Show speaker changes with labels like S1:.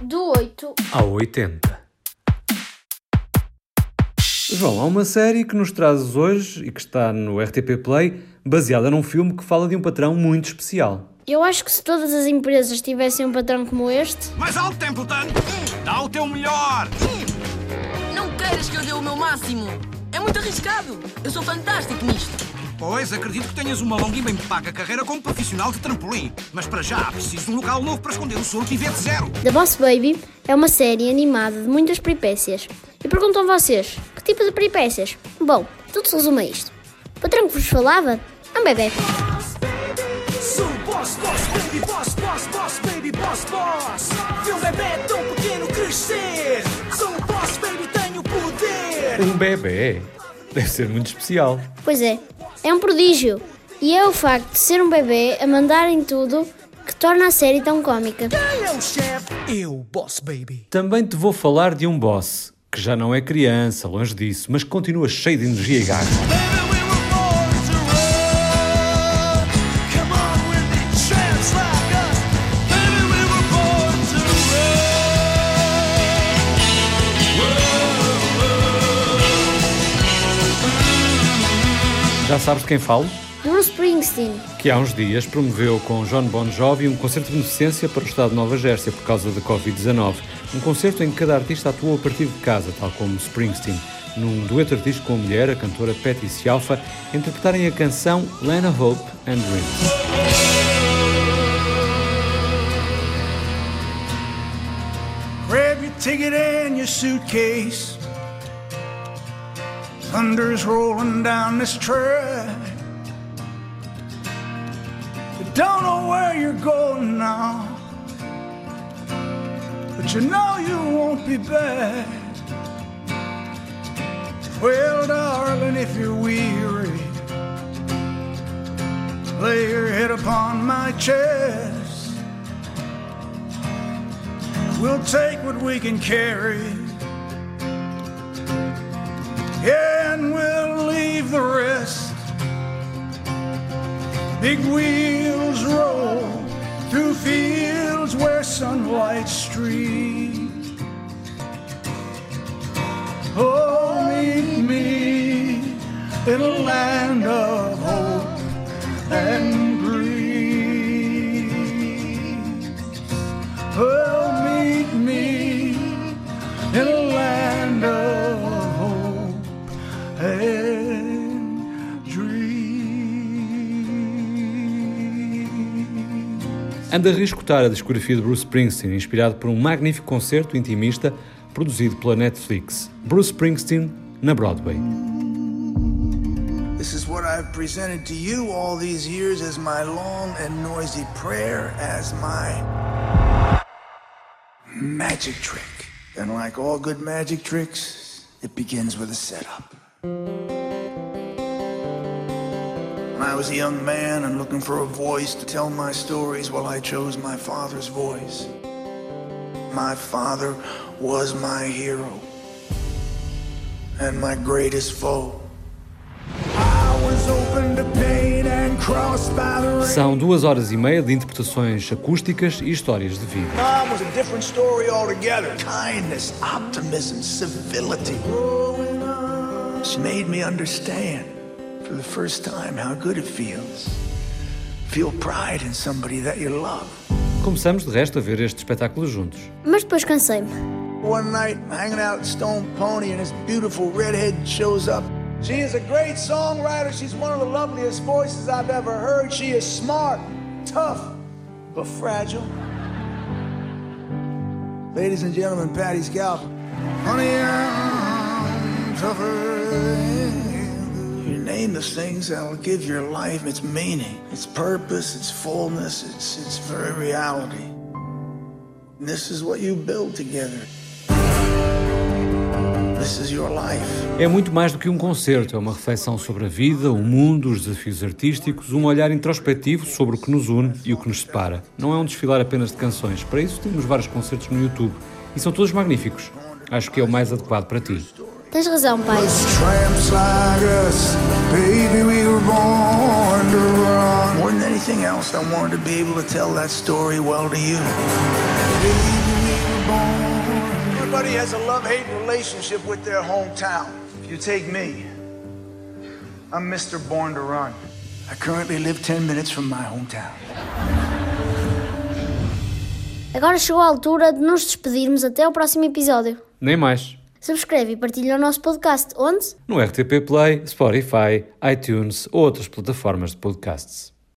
S1: Do 8
S2: ao 80. João, há uma série que nos trazes hoje e que está no RTP Play, baseada num filme que fala de um patrão muito especial.
S1: Eu acho que se todas as empresas tivessem um patrão como este,
S3: Mais alto, Templeton! Dá o teu melhor!
S4: Não queiras que eu dê o meu máximo. É muito arriscado. Eu sou fantástico nisto.
S3: Pois, acredito que tenhas uma longa e bem paga carreira como profissional de trampolim. Mas para já, preciso de um local novo para esconder o soro pivete zero.
S1: The Boss Baby é uma série animada de muitas peripécias. E perguntam a vocês, que tipo de peripécias? Bom, tudo se resume a isto. O patrão que vos falava é um bebê.
S5: Sou o boss, boss, baby, boss, boss, boss, baby, boss, boss. Vi um bebê tão pequeno crescer. Sou o boss, baby, tenho poder.
S2: Um bebê. Deve ser muito especial.
S1: Pois é, é um prodígio. E é o facto de ser um bebê a mandar em tudo que torna a série tão cómica.
S5: Quem é o chefe? Eu, boss, baby.
S2: Também te vou falar de um boss, que já não é criança, longe disso, mas continua cheio de energia e garra. Já sabes de quem falo?
S1: Bruce Springsteen.
S2: Que há uns dias promoveu com John Bon Jovi um concerto de beneficência para o estado de Nova Jersey por causa da Covid-19. Um concerto em que cada artista atuou a partir de casa, tal como Springsteen. Num dueto artístico com a mulher, a cantora Patty Cialfa, interpretarem a canção Lena Hope and Dreams.
S6: Grab your ticket and your suitcase. Thunder's rolling down this track. You don't know where you're going now, but you know you won't be back. Well, darling, if you're weary, lay your head upon my chest. We'll take what we can carry. And we'll leave the rest. Big wheels roll through fields where sunlight streams. Oh, meet me in a land of
S2: Anda a reescutar a discografia de Bruce Springsteen, inspirado por um magnífico concerto intimista produzido pela Netflix. Bruce Springsteen na Broadway.
S6: This is what I've presented to you all these years as my long and noisy prayer, as my magic trick. And like all good magic tricks, it begins with a setup. I was a young man and looking for a voice to tell my stories, well, I chose my father's voice. My father was my hero and my greatest foe.
S2: São duas horas e meia de interpretações acústicas e histórias de vida.
S6: Kindness, optimism, civility. She made me understand for the first time how good it feels. Feel pride in somebody that you love.
S2: Começamos, de resto, a ver este espetáculo juntos.
S1: Mas depois cansei-me.
S6: One night, hanging out at Stone Pony, and this beautiful redhead shows up. She is a great songwriter. She's one of the loveliest voices I've ever heard. She is smart, tough, but fragile. Ladies and gentlemen, Patty Scalp. Honey, I'm tougher than you. Name the things that'll give your life its meaning, its purpose, its fullness, its, its very reality. And this is what you build together.
S2: É muito mais do que um concerto, é uma reflexão sobre a vida, o mundo, os desafios artísticos, um olhar introspectivo sobre o que nos une e o que nos separa. Não é um desfilar apenas de canções, para isso temos vários concertos no YouTube e são todos magníficos. Acho que é o mais adequado para ti.
S1: Tens razão, pai.
S6: Tramps like us, baby, we were born to run. More than anything else, I wanted to be able to tell that story well to you. Baby, we were born. Everybody has a love-hate relationship with their hometown. If you take me, I'm Mr. Born to Run. I currently live 10 minutes from my hometown.
S1: Agora chegou a altura de nos despedirmos até o próximo episódio.
S2: Nem mais.
S1: Subscreve e partilha o nosso podcast. Onde?
S2: No RTP Play, Spotify, iTunes ou outras plataformas de podcasts.